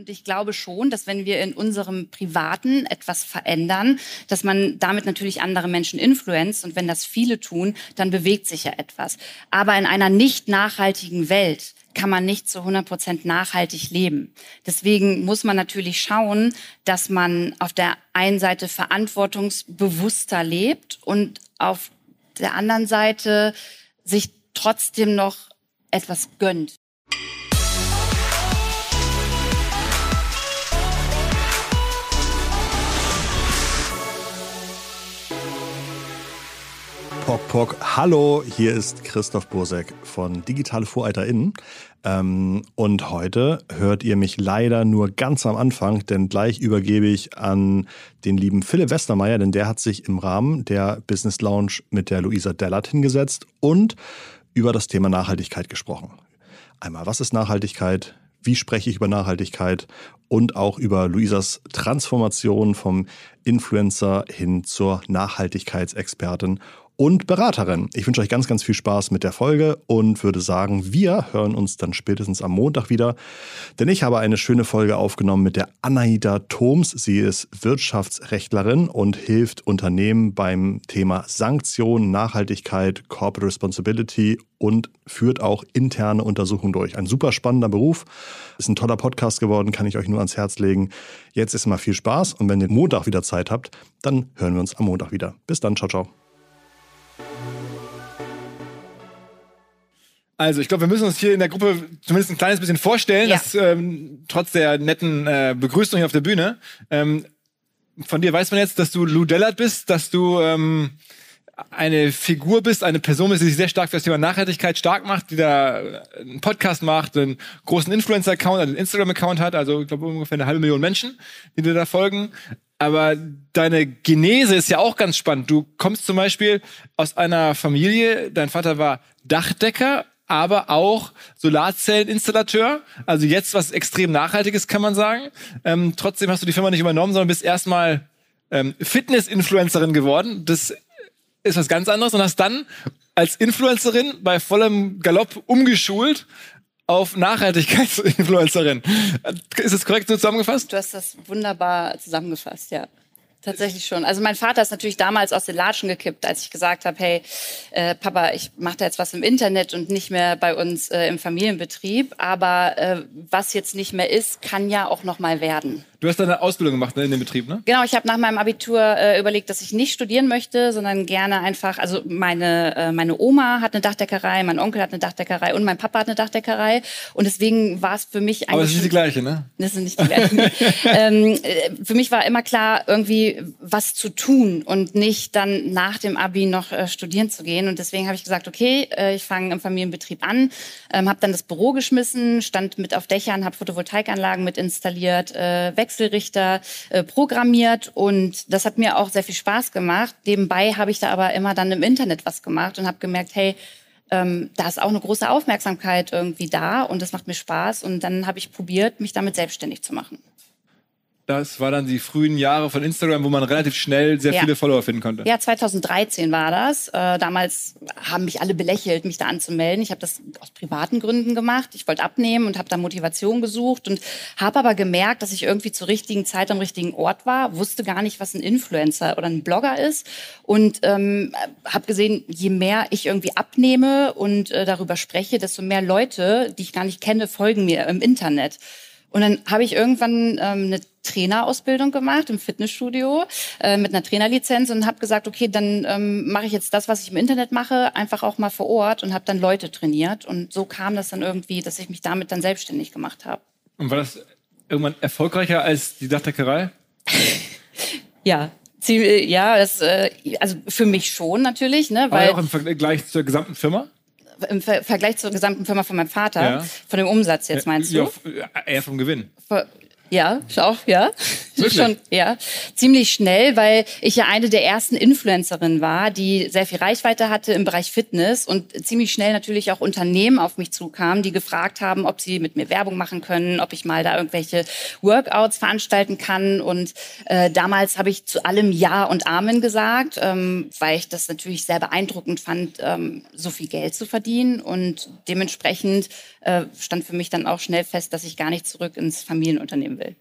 Und ich glaube schon, dass wenn wir in unserem Privaten etwas verändern, dass man damit natürlich andere Menschen influenzt. Und wenn das viele tun, dann bewegt sich ja etwas. Aber in einer nicht nachhaltigen Welt kann man nicht zu 100 Prozent nachhaltig leben. Deswegen muss man natürlich schauen, dass man auf der einen Seite verantwortungsbewusster lebt und auf der anderen Seite sich trotzdem noch etwas gönnt. Pock, Pock. Hallo, hier ist Christoph Bursek von Digitale VorreiterInnen. Ähm, und heute hört ihr mich leider nur ganz am Anfang, denn gleich übergebe ich an den lieben Philipp Westermeier, denn der hat sich im Rahmen der Business Lounge mit der Luisa Dellert hingesetzt und über das Thema Nachhaltigkeit gesprochen. Einmal, was ist Nachhaltigkeit? Wie spreche ich über Nachhaltigkeit? Und auch über Luisas Transformation vom Influencer hin zur Nachhaltigkeitsexpertin und Beraterin. Ich wünsche euch ganz, ganz viel Spaß mit der Folge und würde sagen, wir hören uns dann spätestens am Montag wieder. Denn ich habe eine schöne Folge aufgenommen mit der Anaida Thoms. Sie ist Wirtschaftsrechtlerin und hilft Unternehmen beim Thema Sanktionen, Nachhaltigkeit, Corporate Responsibility und führt auch interne Untersuchungen durch. Ein super spannender Beruf. Ist ein toller Podcast geworden, kann ich euch nur ans Herz legen. Jetzt ist mal viel Spaß und wenn ihr Montag wieder Zeit habt, dann hören wir uns am Montag wieder. Bis dann, ciao, ciao. Also, ich glaube, wir müssen uns hier in der Gruppe zumindest ein kleines bisschen vorstellen, ja. dass ähm, trotz der netten äh, Begrüßung hier auf der Bühne, ähm, von dir weiß man jetzt, dass du Lou Dellert bist, dass du ähm, eine Figur bist, eine Person bist, die sich sehr stark für das Thema Nachhaltigkeit stark macht, die da einen Podcast macht, einen großen Influencer-Account, einen Instagram-Account hat, also ich glaube ungefähr eine halbe Million Menschen, die dir da folgen. Aber deine Genese ist ja auch ganz spannend. Du kommst zum Beispiel aus einer Familie, dein Vater war Dachdecker aber auch Solarzelleninstallateur. Also jetzt was extrem Nachhaltiges, kann man sagen. Ähm, trotzdem hast du die Firma nicht übernommen, sondern bist erstmal ähm, Fitness-Influencerin geworden. Das ist was ganz anderes und hast dann als Influencerin bei vollem Galopp umgeschult auf Nachhaltigkeitsinfluencerin. Ist das korrekt so zusammengefasst? Du hast das wunderbar zusammengefasst, ja. Tatsächlich schon. Also mein Vater ist natürlich damals aus den Latschen gekippt, als ich gesagt habe, hey, äh, Papa, ich mache da jetzt was im Internet und nicht mehr bei uns äh, im Familienbetrieb. Aber äh, was jetzt nicht mehr ist, kann ja auch noch mal werden. Du hast deine Ausbildung gemacht ne, in dem Betrieb, ne? Genau, ich habe nach meinem Abitur äh, überlegt, dass ich nicht studieren möchte, sondern gerne einfach, also meine, äh, meine Oma hat eine Dachdeckerei, mein Onkel hat eine Dachdeckerei und mein Papa hat eine Dachdeckerei. Und deswegen war es für mich eigentlich. Aber das ist nicht die gleiche, ne? Das sind nicht die gleiche. ähm, äh, für mich war immer klar, irgendwie was zu tun und nicht dann nach dem Abi noch äh, studieren zu gehen. Und deswegen habe ich gesagt, okay, äh, ich fange im Familienbetrieb an, ähm, habe dann das Büro geschmissen, stand mit auf Dächern, habe Photovoltaikanlagen mit installiert, äh, Wechselrichter äh, programmiert und das hat mir auch sehr viel Spaß gemacht. Nebenbei habe ich da aber immer dann im Internet was gemacht und habe gemerkt, hey, ähm, da ist auch eine große Aufmerksamkeit irgendwie da und das macht mir Spaß. Und dann habe ich probiert, mich damit selbstständig zu machen. Das war dann die frühen Jahre von Instagram, wo man relativ schnell sehr ja. viele Follower finden konnte. Ja, 2013 war das. Äh, damals haben mich alle belächelt, mich da anzumelden. Ich habe das aus privaten Gründen gemacht. Ich wollte abnehmen und habe da Motivation gesucht und habe aber gemerkt, dass ich irgendwie zur richtigen Zeit am richtigen Ort war, wusste gar nicht, was ein Influencer oder ein Blogger ist und ähm, habe gesehen, je mehr ich irgendwie abnehme und äh, darüber spreche, desto mehr Leute, die ich gar nicht kenne, folgen mir im Internet. Und dann habe ich irgendwann ähm, eine Trainerausbildung gemacht im Fitnessstudio äh, mit einer Trainerlizenz und habe gesagt, okay, dann ähm, mache ich jetzt das, was ich im Internet mache, einfach auch mal vor Ort und habe dann Leute trainiert. Und so kam das dann irgendwie, dass ich mich damit dann selbstständig gemacht habe. Und war das irgendwann erfolgreicher als die Dachdeckerei? ja, ja, das, äh, also für mich schon natürlich, ne, weil Aber auch im Vergleich zur gesamten Firma im Ver Vergleich zur gesamten Firma von meinem Vater, ja. von dem Umsatz jetzt meinst du? Ja, eher vom Gewinn. Ja, auch, ja. Schon, ja. Ziemlich schnell, weil ich ja eine der ersten Influencerinnen war, die sehr viel Reichweite hatte im Bereich Fitness und ziemlich schnell natürlich auch Unternehmen auf mich zukamen, die gefragt haben, ob sie mit mir Werbung machen können, ob ich mal da irgendwelche Workouts veranstalten kann. Und äh, damals habe ich zu allem Ja und Amen gesagt, ähm, weil ich das natürlich sehr beeindruckend fand, ähm, so viel Geld zu verdienen. Und dementsprechend äh, stand für mich dann auch schnell fest, dass ich gar nicht zurück ins Familienunternehmen will.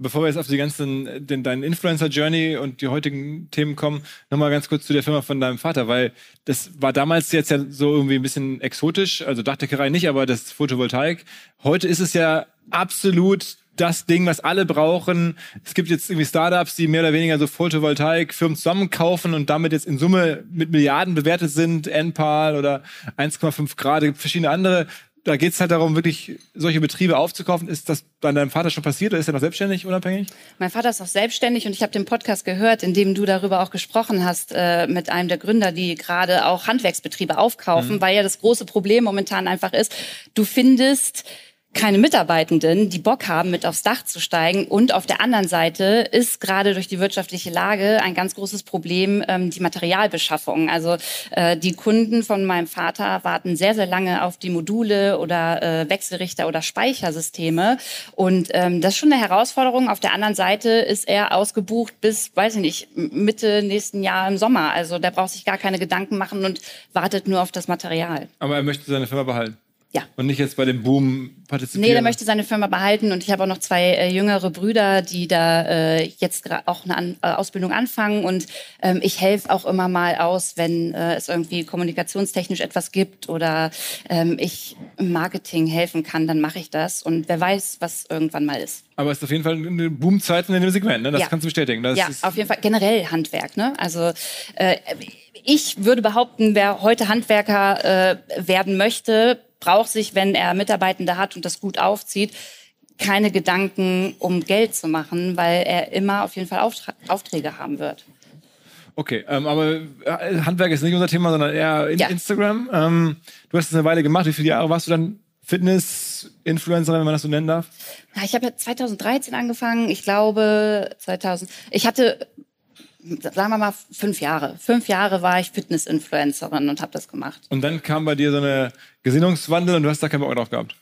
Bevor wir jetzt auf die ganzen, den, deinen Influencer-Journey und die heutigen Themen kommen, nochmal ganz kurz zu der Firma von deinem Vater, weil das war damals jetzt ja so irgendwie ein bisschen exotisch, also Dachdeckerei nicht, aber das Photovoltaik. Heute ist es ja absolut das Ding, was alle brauchen. Es gibt jetzt irgendwie Startups, die mehr oder weniger so Photovoltaik-Firmen zusammenkaufen und damit jetzt in Summe mit Milliarden bewertet sind, NPAL oder 1,5 Grad, verschiedene andere da geht es halt darum, wirklich solche Betriebe aufzukaufen. Ist das bei deinem Vater schon passiert oder ist er noch selbstständig, unabhängig? Mein Vater ist auch selbstständig und ich habe den Podcast gehört, in dem du darüber auch gesprochen hast äh, mit einem der Gründer, die gerade auch Handwerksbetriebe aufkaufen, mhm. weil ja das große Problem momentan einfach ist, du findest keine Mitarbeitenden, die Bock haben, mit aufs Dach zu steigen. Und auf der anderen Seite ist gerade durch die wirtschaftliche Lage ein ganz großes Problem ähm, die Materialbeschaffung. Also äh, die Kunden von meinem Vater warten sehr, sehr lange auf die Module oder äh, Wechselrichter oder Speichersysteme. Und ähm, das ist schon eine Herausforderung. Auf der anderen Seite ist er ausgebucht bis, weiß ich nicht, Mitte nächsten Jahr im Sommer. Also der braucht sich gar keine Gedanken machen und wartet nur auf das Material. Aber er möchte seine Firma behalten. Ja. Und nicht jetzt bei dem Boom partizipieren? Nee, der möchte seine Firma behalten und ich habe auch noch zwei äh, jüngere Brüder, die da äh, jetzt auch eine An äh, Ausbildung anfangen und ähm, ich helfe auch immer mal aus, wenn äh, es irgendwie kommunikationstechnisch etwas gibt oder ähm, ich im Marketing helfen kann, dann mache ich das und wer weiß, was irgendwann mal ist. Aber es ist auf jeden Fall eine Boomzeit in dem Segment, ne? das ja. kannst du bestätigen. Das ja, auf jeden Fall generell Handwerk. Ne? Also äh, ich würde behaupten, wer heute Handwerker werden möchte, braucht sich, wenn er Mitarbeitende hat und das gut aufzieht, keine Gedanken, um Geld zu machen, weil er immer auf jeden Fall Auftra Aufträge haben wird. Okay, ähm, aber äh, Handwerk ist nicht unser Thema, sondern eher in ja. Instagram. Ähm, du hast es eine Weile gemacht. Wie viele Jahre warst du dann Fitness-Influencerin, wenn man das so nennen darf? Ich habe ja 2013 angefangen. Ich glaube 2000. Ich hatte sagen wir mal fünf Jahre. Fünf Jahre war ich Fitness-Influencerin und habe das gemacht. Und dann kam bei dir so eine Gesinnungswandel und du hast da keinen Bock drauf gehabt.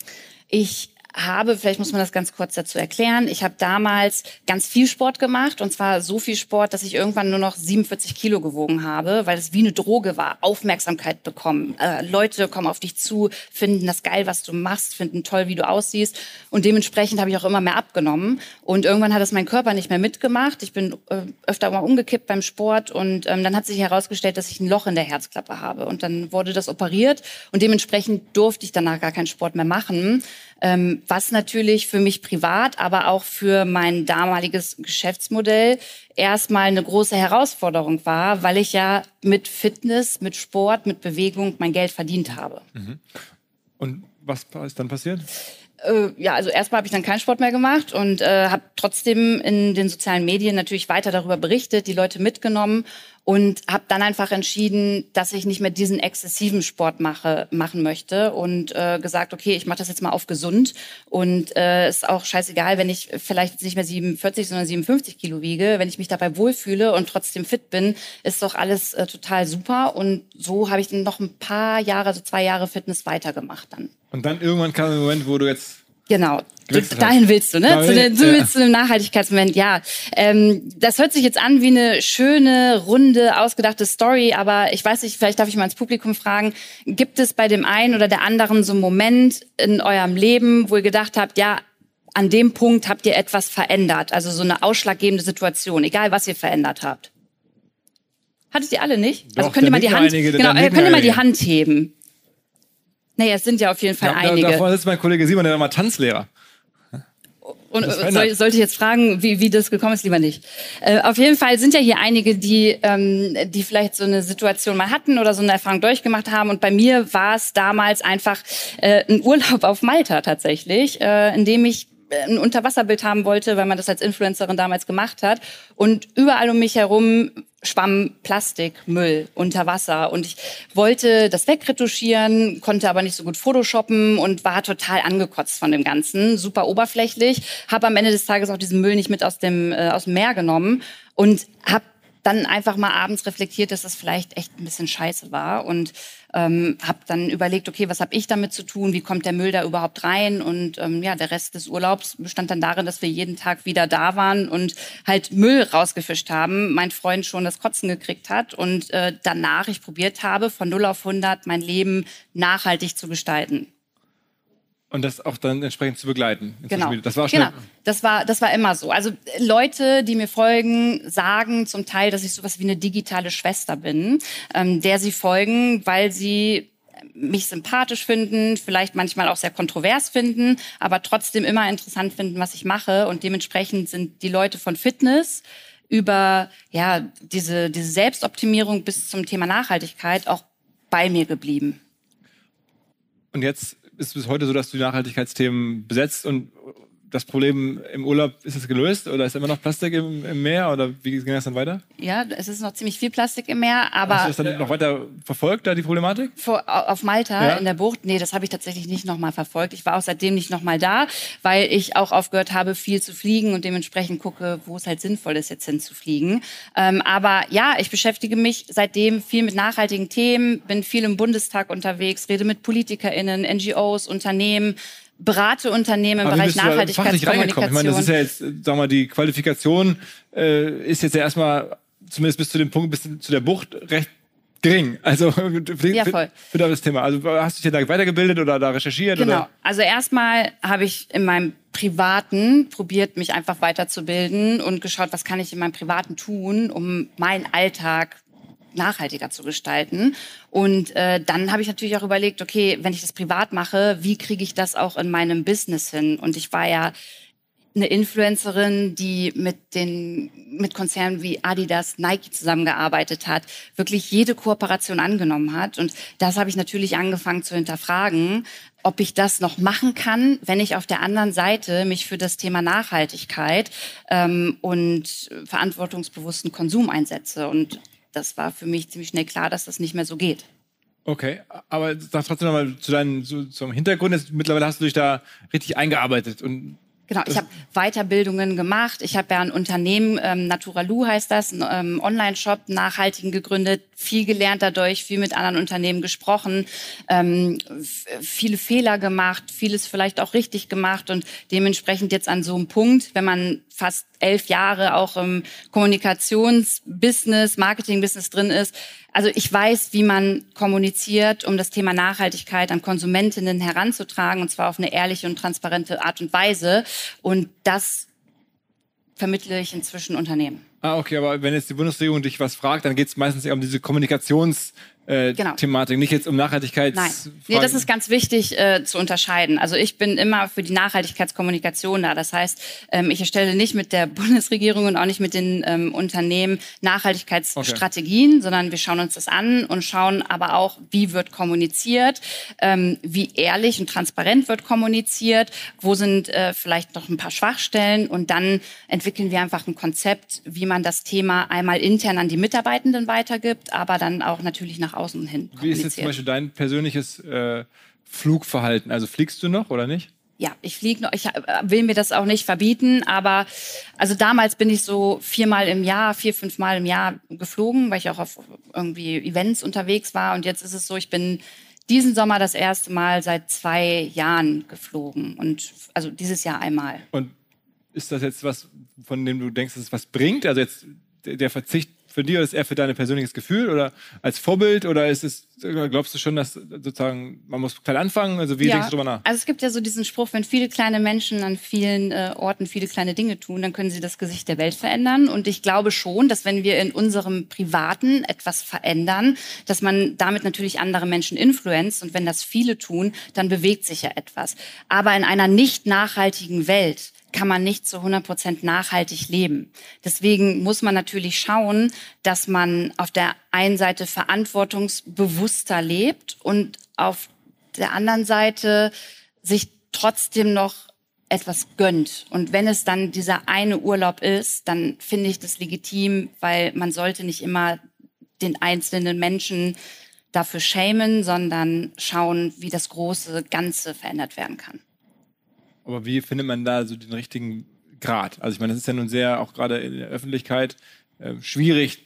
Ich habe, vielleicht muss man das ganz kurz dazu erklären, ich habe damals ganz viel Sport gemacht und zwar so viel Sport, dass ich irgendwann nur noch 47 Kilo gewogen habe, weil es wie eine Droge war, Aufmerksamkeit bekommen. Äh, Leute kommen auf dich zu, finden das geil, was du machst, finden toll, wie du aussiehst. Und dementsprechend habe ich auch immer mehr abgenommen. Und irgendwann hat es mein Körper nicht mehr mitgemacht. Ich bin äh, öfter mal umgekippt beim Sport. Und ähm, dann hat sich herausgestellt, dass ich ein Loch in der Herzklappe habe. Und dann wurde das operiert. Und dementsprechend durfte ich danach gar keinen Sport mehr machen. Ähm, was natürlich für mich privat, aber auch für mein damaliges Geschäftsmodell erstmal eine große Herausforderung war, weil ich ja mit Fitness, mit Sport, mit Bewegung mein Geld verdient habe. Mhm. Und was ist dann passiert? Äh, ja, also erstmal habe ich dann keinen Sport mehr gemacht und äh, habe trotzdem in den sozialen Medien natürlich weiter darüber berichtet, die Leute mitgenommen und habe dann einfach entschieden, dass ich nicht mehr diesen exzessiven Sport mache, machen möchte und äh, gesagt, okay, ich mache das jetzt mal auf gesund und äh, ist auch scheißegal, wenn ich vielleicht nicht mehr 47, sondern 57 Kilo wiege, wenn ich mich dabei wohlfühle und trotzdem fit bin, ist doch alles äh, total super und so habe ich dann noch ein paar Jahre, so zwei Jahre Fitness weitergemacht dann. Und dann irgendwann kam der Moment, wo du jetzt Genau. Dahin willst du, ne? Da zu, den, du willst zu einem Nachhaltigkeitsmoment, ja. Ähm, das hört sich jetzt an wie eine schöne, runde, ausgedachte Story, aber ich weiß nicht, vielleicht darf ich mal ins Publikum fragen, gibt es bei dem einen oder der anderen so einen Moment in eurem Leben, wo ihr gedacht habt, ja, an dem Punkt habt ihr etwas verändert, also so eine ausschlaggebende Situation, egal was ihr verändert habt? Hattet ihr alle nicht? Also Doch, also könnt ihr mal die Hand, einige, genau, könnt ihr mal die Hand heben. Naja, es sind ja auf jeden Fall ja, einige. Davor sitzt mein Kollege Simon, der war mal Tanzlehrer. Und soll, sollte ich jetzt fragen, wie, wie das gekommen ist, lieber nicht. Äh, auf jeden Fall sind ja hier einige, die, ähm, die vielleicht so eine Situation mal hatten oder so eine Erfahrung durchgemacht haben. Und bei mir war es damals einfach äh, ein Urlaub auf Malta tatsächlich, äh, in dem ich ein Unterwasserbild haben wollte, weil man das als Influencerin damals gemacht hat. Und überall um mich herum schwamm Plastikmüll unter Wasser. Und ich wollte das wegretuschieren, konnte aber nicht so gut photoshoppen und war total angekotzt von dem Ganzen, super oberflächlich, habe am Ende des Tages auch diesen Müll nicht mit aus dem äh, aus dem Meer genommen und habe dann einfach mal abends reflektiert, dass das vielleicht echt ein bisschen scheiße war und ähm, habe dann überlegt, okay, was habe ich damit zu tun? Wie kommt der Müll da überhaupt rein? Und ähm, ja, der Rest des Urlaubs bestand dann darin, dass wir jeden Tag wieder da waren und halt Müll rausgefischt haben. Mein Freund schon das Kotzen gekriegt hat und äh, danach ich probiert habe, von 0 auf 100 mein Leben nachhaltig zu gestalten. Und das auch dann entsprechend zu begleiten. Genau. Das war schnell. Genau. Das war, das war immer so. Also Leute, die mir folgen, sagen zum Teil, dass ich sowas wie eine digitale Schwester bin, ähm, der sie folgen, weil sie mich sympathisch finden, vielleicht manchmal auch sehr kontrovers finden, aber trotzdem immer interessant finden, was ich mache. Und dementsprechend sind die Leute von Fitness über ja diese, diese Selbstoptimierung bis zum Thema Nachhaltigkeit auch bei mir geblieben. Und jetzt ist bis heute so, dass du Nachhaltigkeitsthemen besetzt und das Problem im Urlaub, ist es gelöst oder ist immer noch Plastik im, im, Meer oder wie ging das dann weiter? Ja, es ist noch ziemlich viel Plastik im Meer, aber... Hast du das dann noch weiter verfolgt, da die Problematik? Vor, auf Malta ja? in der Bucht? Nee, das habe ich tatsächlich nicht nochmal verfolgt. Ich war auch seitdem nicht nochmal da, weil ich auch aufgehört habe, viel zu fliegen und dementsprechend gucke, wo es halt sinnvoll ist, jetzt hinzufliegen. Ähm, aber ja, ich beschäftige mich seitdem viel mit nachhaltigen Themen, bin viel im Bundestag unterwegs, rede mit PolitikerInnen, NGOs, Unternehmen, berate Unternehmen im Aber Bereich Nachhaltigkeitskommunikation. Ich meine, das ist ja jetzt, sagen wir, die Qualifikation äh, ist jetzt ja erstmal, zumindest bis zu dem Punkt, bis zu der Bucht, recht gering. Also für, ja, voll. für das Thema. Also hast du dich da weitergebildet oder da recherchiert? Genau. Oder? Also erstmal habe ich in meinem Privaten probiert, mich einfach weiterzubilden und geschaut, was kann ich in meinem Privaten tun, um meinen Alltag nachhaltiger zu gestalten. Und äh, dann habe ich natürlich auch überlegt, okay, wenn ich das privat mache, wie kriege ich das auch in meinem Business hin? Und ich war ja eine Influencerin, die mit den mit Konzernen wie Adidas, Nike zusammengearbeitet hat, wirklich jede Kooperation angenommen hat und das habe ich natürlich angefangen zu hinterfragen, ob ich das noch machen kann, wenn ich auf der anderen Seite mich für das Thema Nachhaltigkeit ähm, und verantwortungsbewussten Konsum einsetze und das war für mich ziemlich schnell klar, dass das nicht mehr so geht. Okay, aber sag trotzdem nochmal zu deinem zu, zum Hintergrund. Jetzt, mittlerweile hast du dich da richtig eingearbeitet und Genau, ich habe Weiterbildungen gemacht. Ich habe ja ein Unternehmen, ähm, Naturalu heißt das, ein ähm, Online-Shop, nachhaltigen gegründet, viel gelernt dadurch, viel mit anderen Unternehmen gesprochen, ähm, viele Fehler gemacht, vieles vielleicht auch richtig gemacht und dementsprechend jetzt an so einem Punkt, wenn man fast elf Jahre auch im Kommunikationsbusiness, Marketingbusiness drin ist, also ich weiß, wie man kommuniziert, um das Thema Nachhaltigkeit an Konsumentinnen heranzutragen, und zwar auf eine ehrliche und transparente Art und Weise. Und das vermittle ich inzwischen Unternehmen. Ah, okay, aber wenn jetzt die Bundesregierung dich was fragt, dann geht es meistens eher um diese Kommunikations- äh, genau. Thematik, nicht jetzt um Nachhaltigkeit. Nein, nee, das ist ganz wichtig äh, zu unterscheiden. Also ich bin immer für die Nachhaltigkeitskommunikation da. Das heißt, ähm, ich erstelle nicht mit der Bundesregierung und auch nicht mit den ähm, Unternehmen Nachhaltigkeitsstrategien, okay. sondern wir schauen uns das an und schauen aber auch, wie wird kommuniziert, ähm, wie ehrlich und transparent wird kommuniziert, wo sind äh, vielleicht noch ein paar Schwachstellen und dann entwickeln wir einfach ein Konzept, wie man das Thema einmal intern an die Mitarbeitenden weitergibt, aber dann auch natürlich nach außen hin Wie ist jetzt zum Beispiel dein persönliches äh, Flugverhalten? Also fliegst du noch oder nicht? ja, ich fliege noch, ich äh, will mir das auch nicht verbieten, aber also damals bin ich so viermal im Jahr, vier, fünfmal im Jahr geflogen, weil ich auch auf irgendwie Events unterwegs war. Und jetzt ist es so, ich bin diesen Sommer das erste Mal seit zwei Jahren geflogen und also dieses Jahr einmal. Und ist das jetzt was, von dem du denkst, dass es was bringt? Also jetzt der Verzicht für dich oder ist eher für dein persönliches Gefühl oder als Vorbild oder ist es, glaubst du schon, dass sozusagen man muss klein anfangen? Also wie ja. denkst du darüber nach? Also es gibt ja so diesen Spruch, wenn viele kleine Menschen an vielen äh, Orten viele kleine Dinge tun, dann können sie das Gesicht der Welt verändern. Und ich glaube schon, dass wenn wir in unserem Privaten etwas verändern, dass man damit natürlich andere Menschen influenzt. Und wenn das viele tun, dann bewegt sich ja etwas. Aber in einer nicht nachhaltigen Welt kann man nicht zu 100 Prozent nachhaltig leben. Deswegen muss man natürlich schauen, dass man auf der einen Seite verantwortungsbewusster lebt und auf der anderen Seite sich trotzdem noch etwas gönnt. Und wenn es dann dieser eine Urlaub ist, dann finde ich das legitim, weil man sollte nicht immer den einzelnen Menschen dafür schämen, sondern schauen, wie das große Ganze verändert werden kann. Aber wie findet man da so den richtigen Grad? Also ich meine, das ist ja nun sehr, auch gerade in der Öffentlichkeit, äh, schwierig,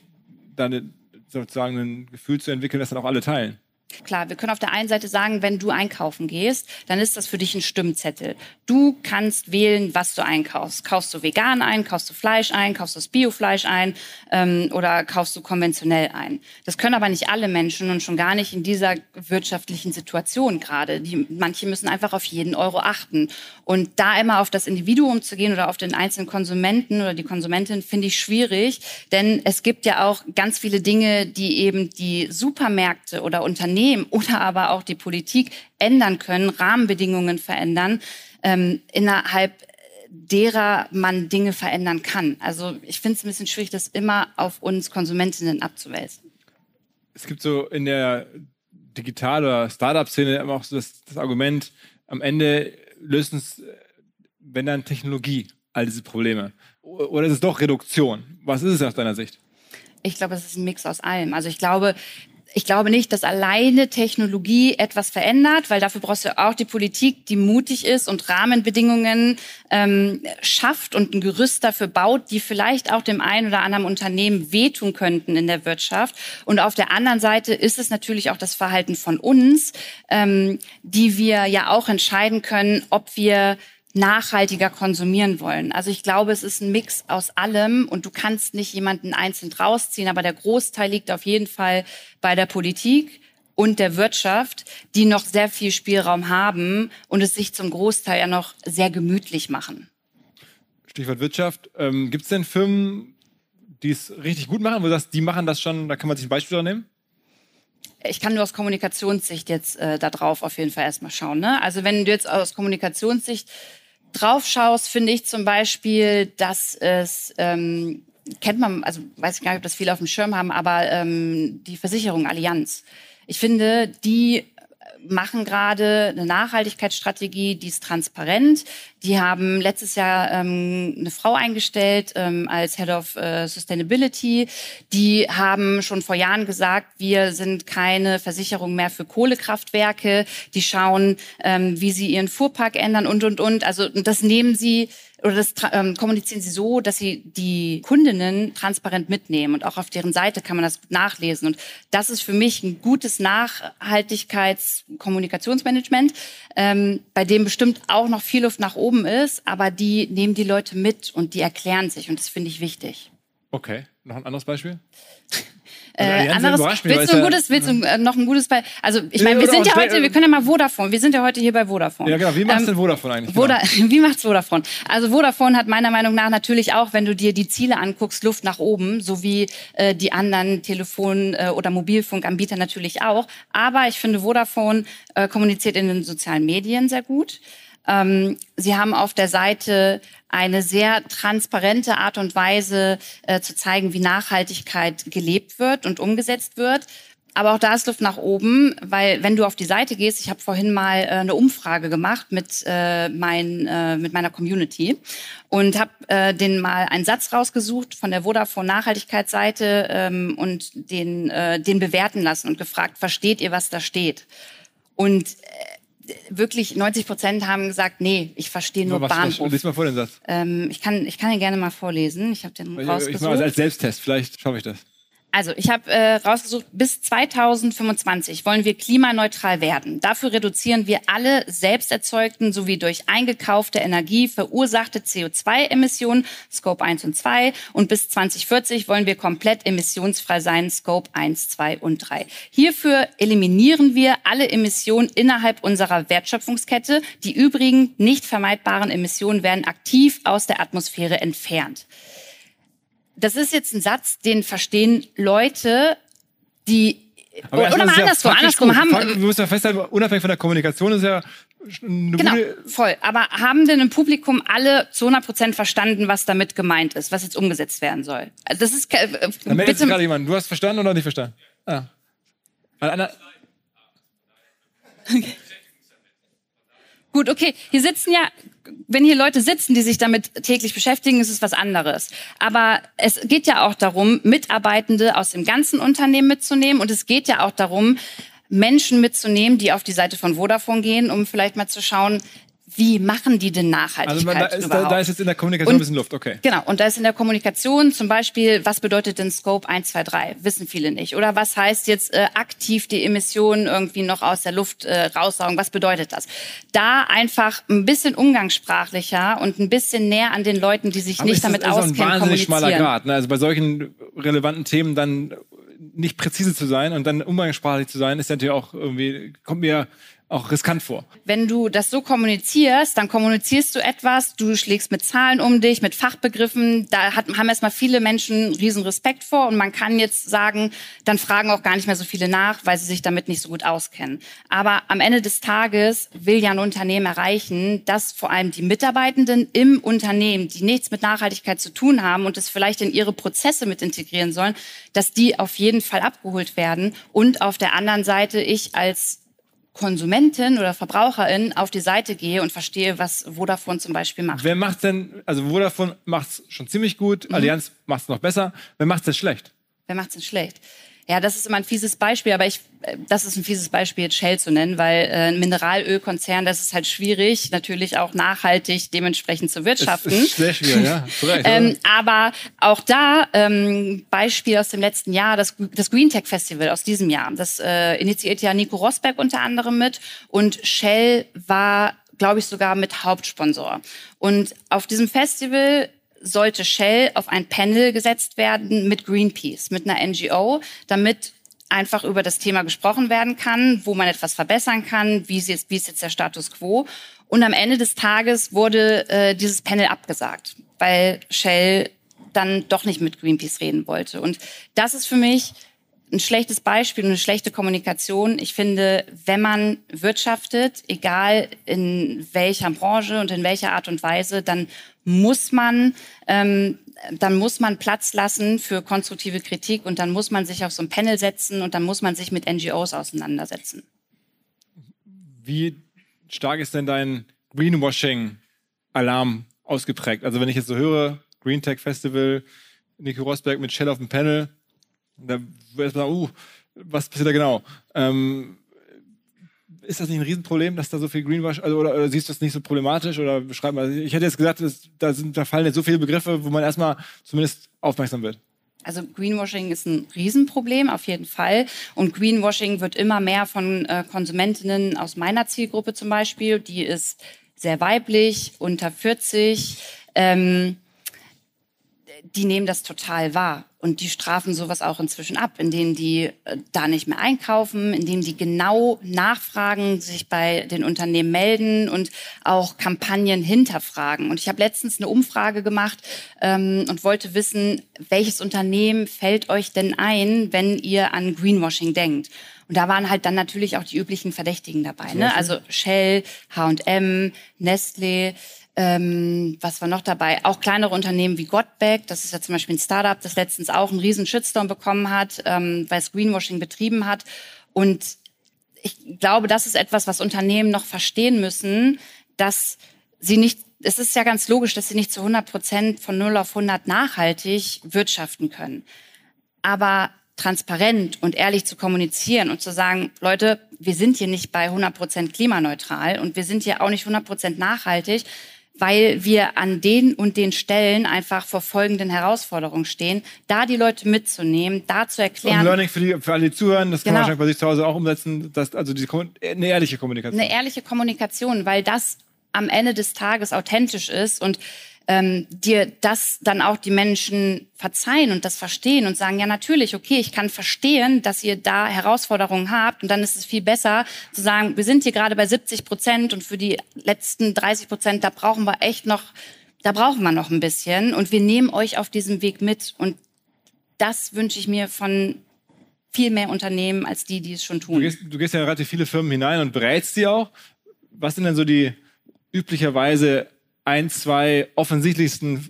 dann sozusagen ein Gefühl zu entwickeln, das dann auch alle teilen. Klar, wir können auf der einen Seite sagen, wenn du einkaufen gehst, dann ist das für dich ein Stimmzettel. Du kannst wählen, was du einkaufst. Kaufst du vegan ein, kaufst du Fleisch ein, kaufst du das Biofleisch ein ähm, oder kaufst du konventionell ein. Das können aber nicht alle Menschen und schon gar nicht in dieser wirtschaftlichen Situation gerade. Manche müssen einfach auf jeden Euro achten. Und da immer auf das Individuum zu gehen oder auf den einzelnen Konsumenten oder die Konsumentin finde ich schwierig, denn es gibt ja auch ganz viele Dinge, die eben die Supermärkte oder Unternehmen Unternehmen oder aber auch die Politik ändern können, Rahmenbedingungen verändern, ähm, innerhalb derer man Dinge verändern kann. Also ich finde es ein bisschen schwierig, das immer auf uns Konsumentinnen abzuwälzen. Es gibt so in der Digital- oder Startup-Szene immer auch so das, das Argument, am Ende lösen es, wenn dann Technologie, all diese Probleme. Oder ist es doch Reduktion? Was ist es aus deiner Sicht? Ich glaube, es ist ein Mix aus allem. Also ich glaube, ich glaube nicht, dass alleine Technologie etwas verändert, weil dafür brauchst du auch die Politik, die mutig ist und Rahmenbedingungen ähm, schafft und ein Gerüst dafür baut, die vielleicht auch dem einen oder anderen Unternehmen wehtun könnten in der Wirtschaft. Und auf der anderen Seite ist es natürlich auch das Verhalten von uns, ähm, die wir ja auch entscheiden können, ob wir nachhaltiger konsumieren wollen. Also ich glaube, es ist ein Mix aus allem und du kannst nicht jemanden einzeln rausziehen, aber der Großteil liegt auf jeden Fall bei der Politik und der Wirtschaft, die noch sehr viel Spielraum haben und es sich zum Großteil ja noch sehr gemütlich machen. Stichwort Wirtschaft. Ähm, Gibt es denn Firmen, die es richtig gut machen, wo du sagst, die machen das schon, da kann man sich ein Beispiel nehmen? ich kann nur aus Kommunikationssicht jetzt äh, da drauf auf jeden Fall erstmal schauen. Ne? Also wenn du jetzt aus Kommunikationssicht drauf schaust, finde ich zum Beispiel, dass es ähm, kennt man, also weiß ich gar nicht, ob das viele auf dem Schirm haben, aber ähm, die Versicherung Allianz. Ich finde, die machen gerade eine Nachhaltigkeitsstrategie, die ist transparent. Die haben letztes Jahr ähm, eine Frau eingestellt ähm, als Head of äh, Sustainability. Die haben schon vor Jahren gesagt, wir sind keine Versicherung mehr für Kohlekraftwerke. Die schauen, ähm, wie sie ihren Fuhrpark ändern und, und, und. Also das nehmen sie oder das ähm, kommunizieren sie so, dass sie die Kundinnen transparent mitnehmen und auch auf deren Seite kann man das nachlesen. Und das ist für mich ein gutes Nachhaltigkeitskommunikationsmanagement, ähm, bei dem bestimmt auch noch viel Luft nach oben ist, aber die nehmen die Leute mit und die erklären sich und das finde ich wichtig. Okay, noch ein anderes Beispiel? Äh, anderes, willst du ein gutes, willst du äh, noch ein gutes Beispiel? Also ich meine, wir sind ja heute, wir können ja mal Vodafone. Wir sind ja heute hier bei Vodafone. Ja genau. Wie macht ähm, denn Vodafone eigentlich? Voda genau? Wie macht's Vodafone? Also Vodafone hat meiner Meinung nach natürlich auch, wenn du dir die Ziele anguckst, Luft nach oben, so wie äh, die anderen Telefon- äh, oder Mobilfunkanbieter natürlich auch. Aber ich finde, Vodafone äh, kommuniziert in den sozialen Medien sehr gut. Ähm, sie haben auf der Seite eine sehr transparente Art und Weise äh, zu zeigen, wie Nachhaltigkeit gelebt wird und umgesetzt wird. Aber auch da ist Luft nach oben, weil wenn du auf die Seite gehst, ich habe vorhin mal äh, eine Umfrage gemacht mit, äh, mein, äh, mit meiner Community und habe äh, den mal einen Satz rausgesucht von der Vodafone Nachhaltigkeitsseite ähm, und den, äh, den bewerten lassen und gefragt, versteht ihr, was da steht? Und äh, wirklich 90 Prozent haben gesagt, nee, ich verstehe nur was, Bahnhof. Lies mal vor den Satz. Ähm, ich, kann, ich kann ihn gerne mal vorlesen. Ich habe den ich, rausgesucht. Ich mache als Selbsttest, vielleicht schaffe ich das. Also, ich habe äh, rausgesucht, bis 2025 wollen wir klimaneutral werden. Dafür reduzieren wir alle selbst erzeugten sowie durch eingekaufte Energie verursachte CO2-Emissionen, Scope 1 und 2. Und bis 2040 wollen wir komplett emissionsfrei sein, Scope 1, 2 und 3. Hierfür eliminieren wir alle Emissionen innerhalb unserer Wertschöpfungskette. Die übrigen nicht vermeidbaren Emissionen werden aktiv aus der Atmosphäre entfernt das ist jetzt ein Satz, den verstehen Leute, die aber oder mal andersrum, ja andersrum haben. Wir müssen ja festhalten, unabhängig von der Kommunikation ist ja eine genau, voll. Aber haben denn im Publikum alle zu 100 Prozent verstanden, was damit gemeint ist, was jetzt umgesetzt werden soll? Das ist. Äh, da meldet sich gerade jemand. Du hast verstanden oder nicht verstanden? Ah. Weil einer, okay. Gut, okay. Hier sitzen ja, wenn hier Leute sitzen, die sich damit täglich beschäftigen, ist es was anderes. Aber es geht ja auch darum, Mitarbeitende aus dem ganzen Unternehmen mitzunehmen. Und es geht ja auch darum, Menschen mitzunehmen, die auf die Seite von Vodafone gehen, um vielleicht mal zu schauen, wie machen die denn Nachhaltigkeit also da, ist, da, da, ist jetzt in der Kommunikation und, ein bisschen Luft, okay. Genau, und da ist in der Kommunikation zum Beispiel, was bedeutet denn Scope 1, 2, 3? Wissen viele nicht. Oder was heißt jetzt äh, aktiv die Emissionen irgendwie noch aus der Luft äh, raussaugen? Was bedeutet das? Da einfach ein bisschen umgangssprachlicher und ein bisschen näher an den Leuten, die sich Aber nicht damit auskennen, kommunizieren. Das ist ein wahnsinnig schmaler Grad. Ne? Also bei solchen relevanten Themen dann nicht präzise zu sein und dann umgangssprachlich zu sein, ist natürlich auch irgendwie, kommt mir auch riskant vor. Wenn du das so kommunizierst, dann kommunizierst du etwas, du schlägst mit Zahlen um dich, mit Fachbegriffen. Da hat, haben erstmal viele Menschen riesen Respekt vor und man kann jetzt sagen, dann fragen auch gar nicht mehr so viele nach, weil sie sich damit nicht so gut auskennen. Aber am Ende des Tages will ja ein Unternehmen erreichen, dass vor allem die Mitarbeitenden im Unternehmen, die nichts mit Nachhaltigkeit zu tun haben und es vielleicht in ihre Prozesse mit integrieren sollen, dass die auf jeden Fall abgeholt werden und auf der anderen Seite ich als Konsumentin oder Verbraucherin auf die Seite gehe und verstehe, was Vodafone zum Beispiel macht. Wer macht denn, also Vodafone macht es schon ziemlich gut, mhm. Allianz macht es noch besser. Wer macht es denn schlecht? Wer macht es denn schlecht? Ja, das ist immer ein fieses Beispiel, aber ich, äh, das ist ein fieses Beispiel, jetzt Shell zu nennen, weil äh, ein Mineralölkonzern, das ist halt schwierig, natürlich auch nachhaltig dementsprechend zu wirtschaften. Das ist sehr schwierig, ja. Recht, ähm, aber auch da, ähm, Beispiel aus dem letzten Jahr, das, das Green Tech Festival aus diesem Jahr, das äh, initiiert ja Nico Rosberg unter anderem mit und Shell war glaube ich, sogar mit Hauptsponsor. Und auf diesem Festival sollte Shell auf ein Panel gesetzt werden mit Greenpeace, mit einer NGO, damit einfach über das Thema gesprochen werden kann, wo man etwas verbessern kann, wie ist jetzt, wie ist jetzt der Status quo. Und am Ende des Tages wurde äh, dieses Panel abgesagt, weil Shell dann doch nicht mit Greenpeace reden wollte. Und das ist für mich ein schlechtes Beispiel und eine schlechte Kommunikation. Ich finde, wenn man wirtschaftet, egal in welcher Branche und in welcher Art und Weise, dann muss man ähm, dann muss man Platz lassen für konstruktive Kritik und dann muss man sich auf so ein Panel setzen und dann muss man sich mit NGOs auseinandersetzen. Wie stark ist denn dein Greenwashing-Alarm ausgeprägt? Also wenn ich jetzt so höre, Green Tech Festival, Nico Rosberg mit Shell auf dem Panel, da wird man uh, was passiert da genau? Ähm, ist das nicht ein Riesenproblem, dass da so viel Greenwash, also, oder, oder, siehst du das nicht so problematisch? Oder beschreib mal, ich hätte jetzt gesagt, dass, da, sind, da fallen jetzt so viele Begriffe, wo man erstmal zumindest aufmerksam wird. Also Greenwashing ist ein Riesenproblem, auf jeden Fall. Und Greenwashing wird immer mehr von äh, Konsumentinnen aus meiner Zielgruppe zum Beispiel. Die ist sehr weiblich, unter 40. Ähm, die nehmen das total wahr. Und die strafen sowas auch inzwischen ab, indem die äh, da nicht mehr einkaufen, indem die genau nachfragen, sich bei den Unternehmen melden und auch Kampagnen hinterfragen. Und ich habe letztens eine Umfrage gemacht ähm, und wollte wissen, welches Unternehmen fällt euch denn ein, wenn ihr an Greenwashing denkt? Und da waren halt dann natürlich auch die üblichen Verdächtigen dabei. Ne? Also Shell, H&M, Nestle, ähm, was war noch dabei? Auch kleinere Unternehmen wie Gottbeck, das ist ja zum Beispiel ein Startup, das letztens auch einen riesen Shitstorm bekommen hat, ähm, weil es Greenwashing betrieben hat. Und ich glaube, das ist etwas, was Unternehmen noch verstehen müssen, dass sie nicht, es ist ja ganz logisch, dass sie nicht zu 100 Prozent von 0 auf 100 nachhaltig wirtschaften können. Aber transparent und ehrlich zu kommunizieren und zu sagen, Leute, wir sind hier nicht bei 100 Prozent klimaneutral und wir sind hier auch nicht 100 Prozent nachhaltig, weil wir an den und den Stellen einfach vor folgenden Herausforderungen stehen, da die Leute mitzunehmen, da zu erklären. Und Learning für, die, für alle, die zuhören, das genau. kann man wahrscheinlich bei sich zu Hause auch umsetzen, dass, also diese, eine ehrliche Kommunikation. Eine ehrliche Kommunikation, weil das am Ende des Tages authentisch ist und ähm, dir das dann auch die Menschen verzeihen und das verstehen und sagen, ja natürlich, okay, ich kann verstehen, dass ihr da Herausforderungen habt und dann ist es viel besser zu sagen, wir sind hier gerade bei 70 Prozent und für die letzten 30 Prozent, da brauchen wir echt noch, da brauchen wir noch ein bisschen und wir nehmen euch auf diesem Weg mit und das wünsche ich mir von viel mehr Unternehmen als die, die es schon tun. Du gehst, du gehst ja relativ viele Firmen hinein und berätst die auch. Was sind denn so die üblicherweise ein, zwei offensichtlichsten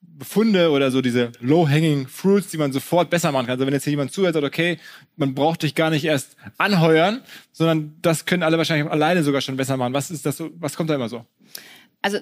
Befunde oder so diese low-hanging fruits, die man sofort besser machen kann. Also wenn jetzt hier jemand zuhört, sagt, okay, man braucht dich gar nicht erst anheuern, sondern das können alle wahrscheinlich alleine sogar schon besser machen. Was ist das so, was kommt da immer so? Also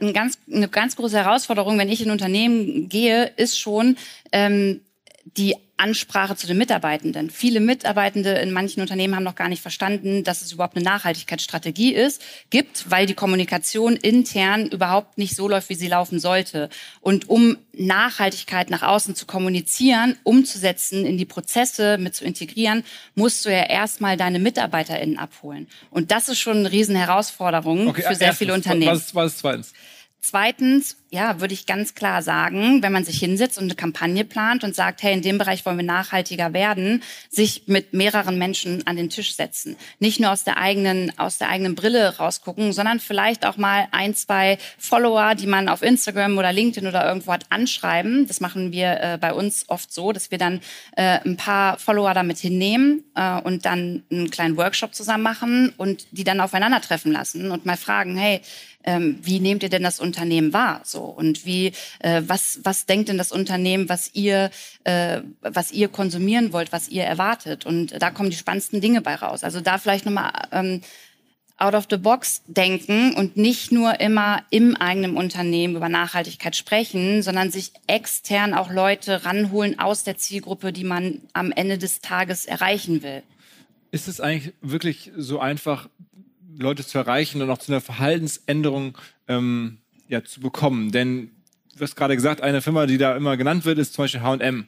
ein ganz, eine ganz große Herausforderung, wenn ich in Unternehmen gehe, ist schon ähm, die Ansprache zu den Mitarbeitenden. Viele Mitarbeitende in manchen Unternehmen haben noch gar nicht verstanden, dass es überhaupt eine Nachhaltigkeitsstrategie ist, gibt, weil die Kommunikation intern überhaupt nicht so läuft, wie sie laufen sollte. Und um Nachhaltigkeit nach außen zu kommunizieren, umzusetzen, in die Prozesse mit zu integrieren, musst du ja erstmal deine MitarbeiterInnen abholen. Und das ist schon eine riesen Herausforderung okay, für sehr erstens, viele Unternehmen. Was, was ist zweitens? Zweitens, ja, würde ich ganz klar sagen, wenn man sich hinsetzt und eine Kampagne plant und sagt, hey, in dem Bereich wollen wir nachhaltiger werden, sich mit mehreren Menschen an den Tisch setzen. Nicht nur aus der eigenen, aus der eigenen Brille rausgucken, sondern vielleicht auch mal ein, zwei Follower, die man auf Instagram oder LinkedIn oder irgendwo hat, anschreiben. Das machen wir äh, bei uns oft so, dass wir dann äh, ein paar Follower damit hinnehmen äh, und dann einen kleinen Workshop zusammen machen und die dann aufeinandertreffen lassen und mal fragen, hey, ähm, wie nehmt ihr denn das Unternehmen wahr? So und wie äh, was was denkt denn das Unternehmen, was ihr äh, was ihr konsumieren wollt, was ihr erwartet? Und da kommen die spannendsten Dinge bei raus. Also da vielleicht nochmal ähm, out of the box denken und nicht nur immer im eigenen Unternehmen über Nachhaltigkeit sprechen, sondern sich extern auch Leute ranholen aus der Zielgruppe, die man am Ende des Tages erreichen will. Ist es eigentlich wirklich so einfach, Leute zu erreichen und auch zu einer Verhaltensänderung ähm, ja, zu bekommen. Denn du hast gerade gesagt, eine Firma, die da immer genannt wird, ist zum Beispiel H&M.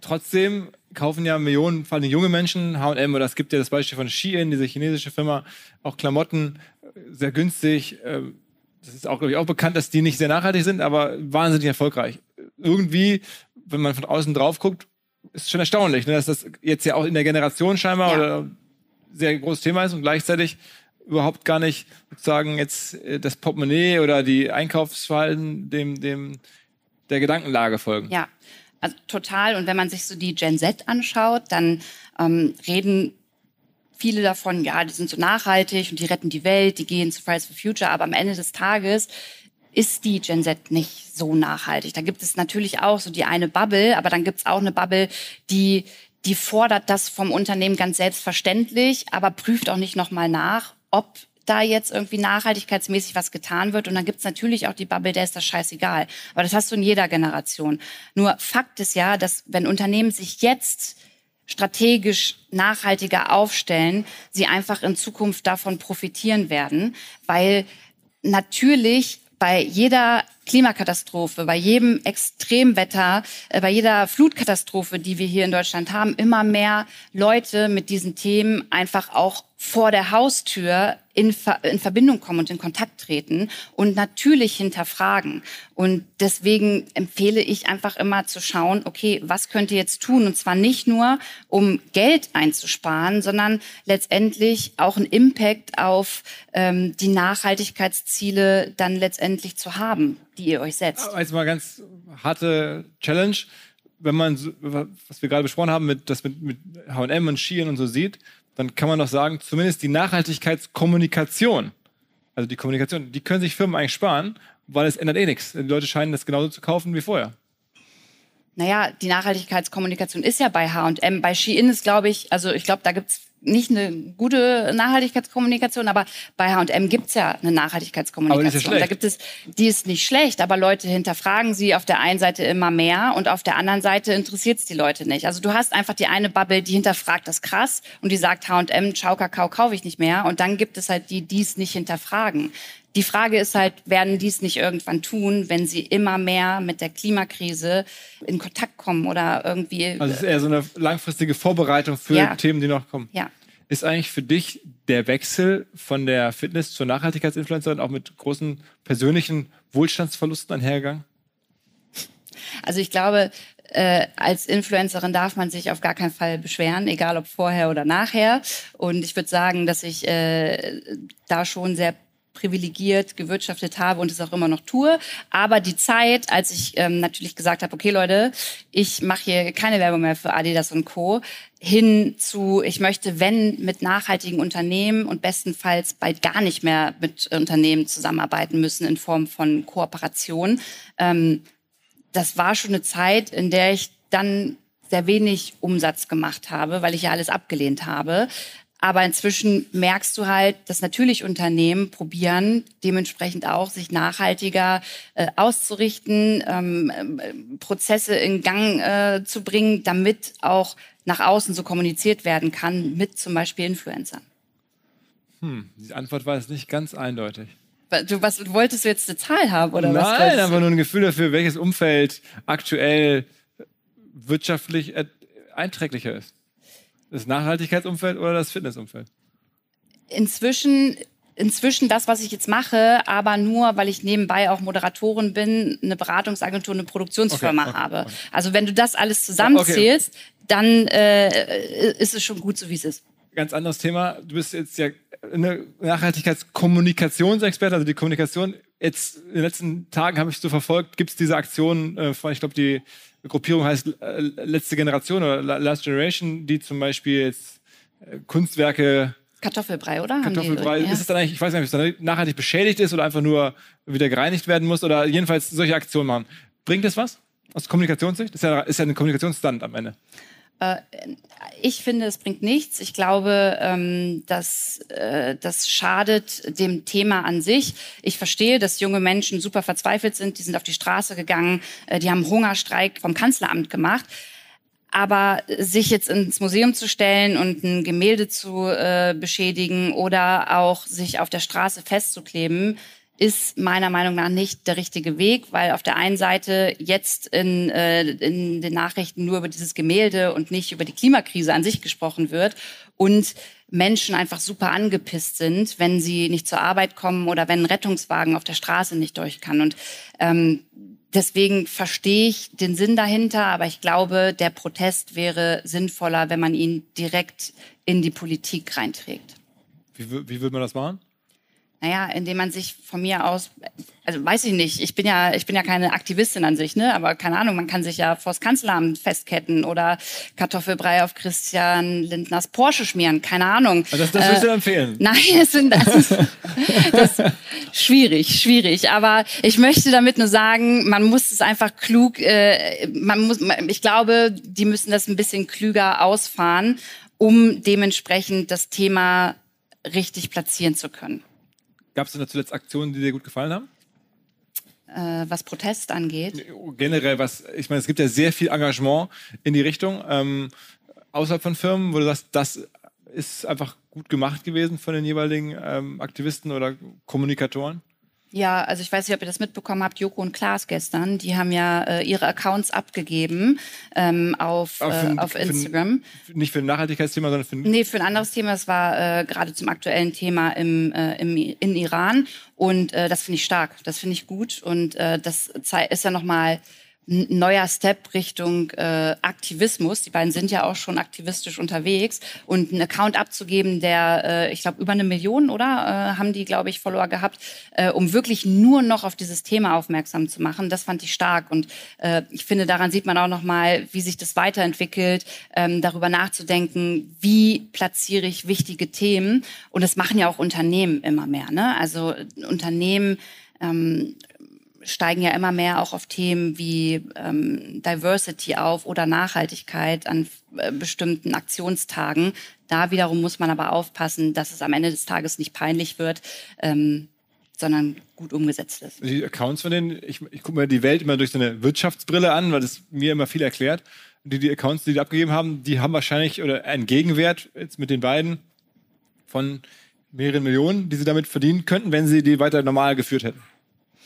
Trotzdem kaufen ja Millionen, vor allem junge Menschen H&M oder es gibt ja das Beispiel von Shein, diese chinesische Firma, auch Klamotten, sehr günstig. Ähm, das ist auch, glaube ich, auch bekannt, dass die nicht sehr nachhaltig sind, aber wahnsinnig erfolgreich. Irgendwie, wenn man von außen drauf guckt, ist schon erstaunlich, ne, dass das jetzt ja auch in der Generation scheinbar ja. oder sehr großes Thema ist und gleichzeitig überhaupt gar nicht sozusagen jetzt äh, das Portemonnaie oder die Einkaufsverhalten dem, dem der Gedankenlage folgen. Ja, also total. Und wenn man sich so die Gen Z anschaut, dann ähm, reden viele davon, ja, die sind so nachhaltig und die retten die Welt, die gehen zu Fridays for Future, aber am Ende des Tages ist die Gen Z nicht so nachhaltig. Da gibt es natürlich auch so die eine Bubble, aber dann gibt es auch eine Bubble, die die fordert das vom Unternehmen ganz selbstverständlich, aber prüft auch nicht nochmal nach, ob da jetzt irgendwie nachhaltigkeitsmäßig was getan wird. Und dann gibt's natürlich auch die Bubble, der ist das scheißegal. Aber das hast du in jeder Generation. Nur Fakt ist ja, dass wenn Unternehmen sich jetzt strategisch nachhaltiger aufstellen, sie einfach in Zukunft davon profitieren werden, weil natürlich bei jeder Klimakatastrophe, bei jedem Extremwetter, äh, bei jeder Flutkatastrophe, die wir hier in Deutschland haben, immer mehr Leute mit diesen Themen einfach auch vor der Haustür in, Ver in Verbindung kommen und in Kontakt treten und natürlich hinterfragen. Und deswegen empfehle ich einfach immer zu schauen, okay, was könnt ihr jetzt tun? Und zwar nicht nur, um Geld einzusparen, sondern letztendlich auch einen Impact auf ähm, die Nachhaltigkeitsziele dann letztendlich zu haben, die ihr euch setzt. Jetzt mal ganz harte Challenge. Wenn man, was wir gerade besprochen haben, mit, das mit, mit H&M und Shein und so sieht, dann kann man doch sagen, zumindest die Nachhaltigkeitskommunikation, also die Kommunikation, die können sich Firmen eigentlich sparen, weil es ändert eh nichts. Die Leute scheinen das genauso zu kaufen wie vorher. Naja, die Nachhaltigkeitskommunikation ist ja bei H&M. Bei Shein ist, glaube ich, also ich glaube, da gibt's nicht eine gute Nachhaltigkeitskommunikation, aber bei H&M gibt's ja eine Nachhaltigkeitskommunikation. Ja da gibt es, die ist nicht schlecht, aber Leute hinterfragen sie auf der einen Seite immer mehr und auf der anderen Seite interessiert's die Leute nicht. Also du hast einfach die eine Bubble, die hinterfragt das krass und die sagt H&M, Ciao Kakao kaufe ich nicht mehr und dann gibt es halt die, die es nicht hinterfragen. Die Frage ist halt, werden die es nicht irgendwann tun, wenn sie immer mehr mit der Klimakrise in Kontakt kommen oder irgendwie. Also es ist eher so eine langfristige Vorbereitung für ja. Themen, die noch kommen. Ja. Ist eigentlich für dich der Wechsel von der Fitness zur Nachhaltigkeitsinfluencerin auch mit großen persönlichen Wohlstandsverlusten einhergegangen? Also ich glaube, äh, als Influencerin darf man sich auf gar keinen Fall beschweren, egal ob vorher oder nachher. Und ich würde sagen, dass ich äh, da schon sehr privilegiert gewirtschaftet habe und es auch immer noch tue. Aber die Zeit, als ich ähm, natürlich gesagt habe, okay Leute, ich mache hier keine Werbung mehr für Adidas und Co., hin zu, ich möchte, wenn mit nachhaltigen Unternehmen und bestenfalls bald gar nicht mehr mit Unternehmen zusammenarbeiten müssen in Form von Kooperation, ähm, das war schon eine Zeit, in der ich dann sehr wenig Umsatz gemacht habe, weil ich ja alles abgelehnt habe. Aber inzwischen merkst du halt, dass natürlich Unternehmen probieren, dementsprechend auch sich nachhaltiger äh, auszurichten, ähm, äh, Prozesse in Gang äh, zu bringen, damit auch nach außen so kommuniziert werden kann mit zum Beispiel Influencern. Hm, die Antwort war jetzt nicht ganz eindeutig. Du, was, wolltest du jetzt eine Zahl haben oder Nein, was? Nein, aber nur ein Gefühl dafür, welches Umfeld aktuell wirtschaftlich einträglicher ist. Das Nachhaltigkeitsumfeld oder das Fitnessumfeld? Inzwischen inzwischen das, was ich jetzt mache, aber nur, weil ich nebenbei auch Moderatorin bin, eine Beratungsagentur, eine Produktionsfirma okay, okay, habe. Okay. Also wenn du das alles zusammenzählst, dann äh, ist es schon gut, so wie es ist. Ganz anderes Thema. Du bist jetzt ja eine Nachhaltigkeitskommunikationsexperte, also die Kommunikation. Jetzt in den letzten Tagen habe ich so verfolgt, gibt es diese Aktion äh, von, ich glaube, die Gruppierung heißt äh, Letzte Generation oder Last Generation, die zum Beispiel jetzt äh, Kunstwerke Kartoffelbrei, oder? Kartoffelbrei. Die, ist es dann eigentlich, ich weiß nicht, ob es dann nachhaltig beschädigt ist oder einfach nur wieder gereinigt werden muss oder jedenfalls solche Aktionen machen. Bringt das was? Aus Kommunikationssicht? Das ist ja, ist ja eine Kommunikationsstand am Ende. Äh, ich finde, es bringt nichts. Ich glaube, ähm, dass äh, das schadet dem Thema an sich. Ich verstehe, dass junge Menschen super verzweifelt sind. Die sind auf die Straße gegangen. Äh, die haben Hungerstreik vom Kanzleramt gemacht. Aber sich jetzt ins Museum zu stellen und ein Gemälde zu beschädigen oder auch sich auf der Straße festzukleben, ist meiner Meinung nach nicht der richtige Weg, weil auf der einen Seite jetzt in, äh, in den Nachrichten nur über dieses Gemälde und nicht über die Klimakrise an sich gesprochen wird und Menschen einfach super angepisst sind, wenn sie nicht zur Arbeit kommen oder wenn ein Rettungswagen auf der Straße nicht durch kann. Und ähm, deswegen verstehe ich den Sinn dahinter, aber ich glaube, der Protest wäre sinnvoller, wenn man ihn direkt in die Politik reinträgt. Wie, wie würde man das machen? Naja, indem man sich von mir aus, also weiß ich nicht, ich bin ja, ich bin ja keine Aktivistin an sich, ne? Aber keine Ahnung, man kann sich ja vors Kanzleramt festketten oder Kartoffelbrei auf Christian Lindners Porsche schmieren, keine Ahnung. Also das, das würdest äh, du empfehlen? Nein, es sind das ist, das ist schwierig, schwierig. Aber ich möchte damit nur sagen, man muss es einfach klug, äh, man muss, ich glaube, die müssen das ein bisschen klüger ausfahren, um dementsprechend das Thema richtig platzieren zu können. Gab es denn da zuletzt Aktionen, die dir gut gefallen haben? Äh, was Protest angeht? Generell, was, ich meine, es gibt ja sehr viel Engagement in die Richtung ähm, außerhalb von Firmen, wo du sagst, das ist einfach gut gemacht gewesen von den jeweiligen ähm, Aktivisten oder Kommunikatoren? Ja, also ich weiß nicht, ob ihr das mitbekommen habt, Joko und Klaas gestern, die haben ja äh, ihre Accounts abgegeben ähm, auf, äh, auf Instagram. Für, nicht für ein Nachhaltigkeitsthema, sondern für ein... Nee, für ein anderes Thema. Es war äh, gerade zum aktuellen Thema im, äh, im, in Iran. Und äh, das finde ich stark, das finde ich gut. Und äh, das ist ja nochmal neuer Step Richtung äh, Aktivismus. Die beiden sind ja auch schon aktivistisch unterwegs und einen Account abzugeben, der, äh, ich glaube, über eine Million, oder äh, haben die, glaube ich, Follower gehabt, äh, um wirklich nur noch auf dieses Thema aufmerksam zu machen. Das fand ich stark und äh, ich finde, daran sieht man auch noch mal, wie sich das weiterentwickelt, ähm, darüber nachzudenken, wie platziere ich wichtige Themen und das machen ja auch Unternehmen immer mehr. Ne? Also Unternehmen ähm, steigen ja immer mehr auch auf Themen wie ähm, Diversity auf oder Nachhaltigkeit an äh, bestimmten Aktionstagen. Da wiederum muss man aber aufpassen, dass es am Ende des Tages nicht peinlich wird, ähm, sondern gut umgesetzt ist. Die Accounts von denen, ich, ich gucke mir die Welt immer durch so eine Wirtschaftsbrille an, weil das mir immer viel erklärt. Die, die Accounts, die die abgegeben haben, die haben wahrscheinlich oder einen Gegenwert jetzt mit den beiden von mehreren Millionen, die sie damit verdienen könnten, wenn sie die weiter normal geführt hätten.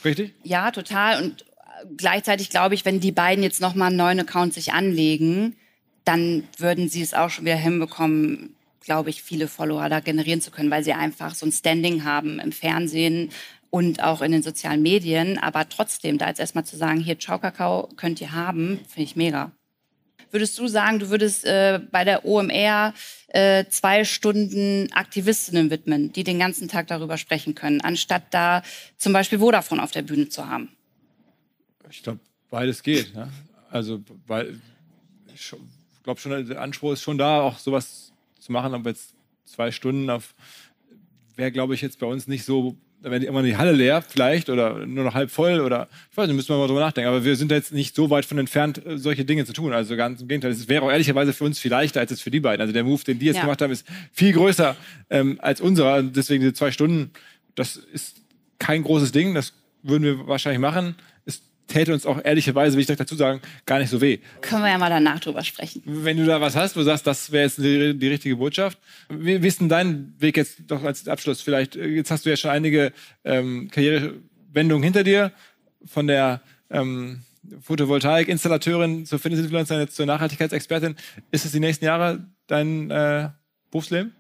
Richtig? Ja, total. Und gleichzeitig glaube ich, wenn die beiden jetzt nochmal einen neuen Account sich anlegen, dann würden sie es auch schon wieder hinbekommen, glaube ich, viele Follower da generieren zu können, weil sie einfach so ein Standing haben im Fernsehen und auch in den sozialen Medien. Aber trotzdem, da jetzt erstmal zu sagen, hier Ciao Kakao könnt ihr haben, finde ich mega. Würdest du sagen, du würdest äh, bei der OMR äh, zwei Stunden Aktivistinnen widmen, die den ganzen Tag darüber sprechen können, anstatt da zum Beispiel Vodafone auf der Bühne zu haben? Ich glaube, beides geht. Ja? Also, weil ich glaube schon, der Anspruch ist schon da, auch sowas zu machen, aber jetzt zwei Stunden auf wäre, glaube ich, jetzt bei uns nicht so da wäre immer die Halle leer vielleicht oder nur noch halb voll oder ich weiß nicht, müssen wir mal drüber nachdenken. Aber wir sind jetzt nicht so weit von entfernt, äh, solche Dinge zu tun. Also ganz im Gegenteil. Es wäre auch ehrlicherweise für uns viel leichter als es für die beiden. Also der Move, den die jetzt ja. gemacht haben, ist viel größer ähm, als unserer. Deswegen diese zwei Stunden, das ist kein großes Ding. Das würden wir wahrscheinlich machen täte uns auch ehrlicherweise, will ich dazu sagen, gar nicht so weh. Können wir ja mal danach drüber sprechen. Wenn du da was hast, wo du sagst, das wäre jetzt die, die, richtige Botschaft. Wie, wie ist denn dein Weg jetzt doch als Abschluss? Vielleicht, äh, jetzt hast du ja schon einige ähm, Karrierewendungen hinter dir, von der ähm, Photovoltaik-Installateurin zur Fitness-Influencerin jetzt zur Nachhaltigkeitsexpertin. Ist es die nächsten Jahre dein äh, Berufsleben?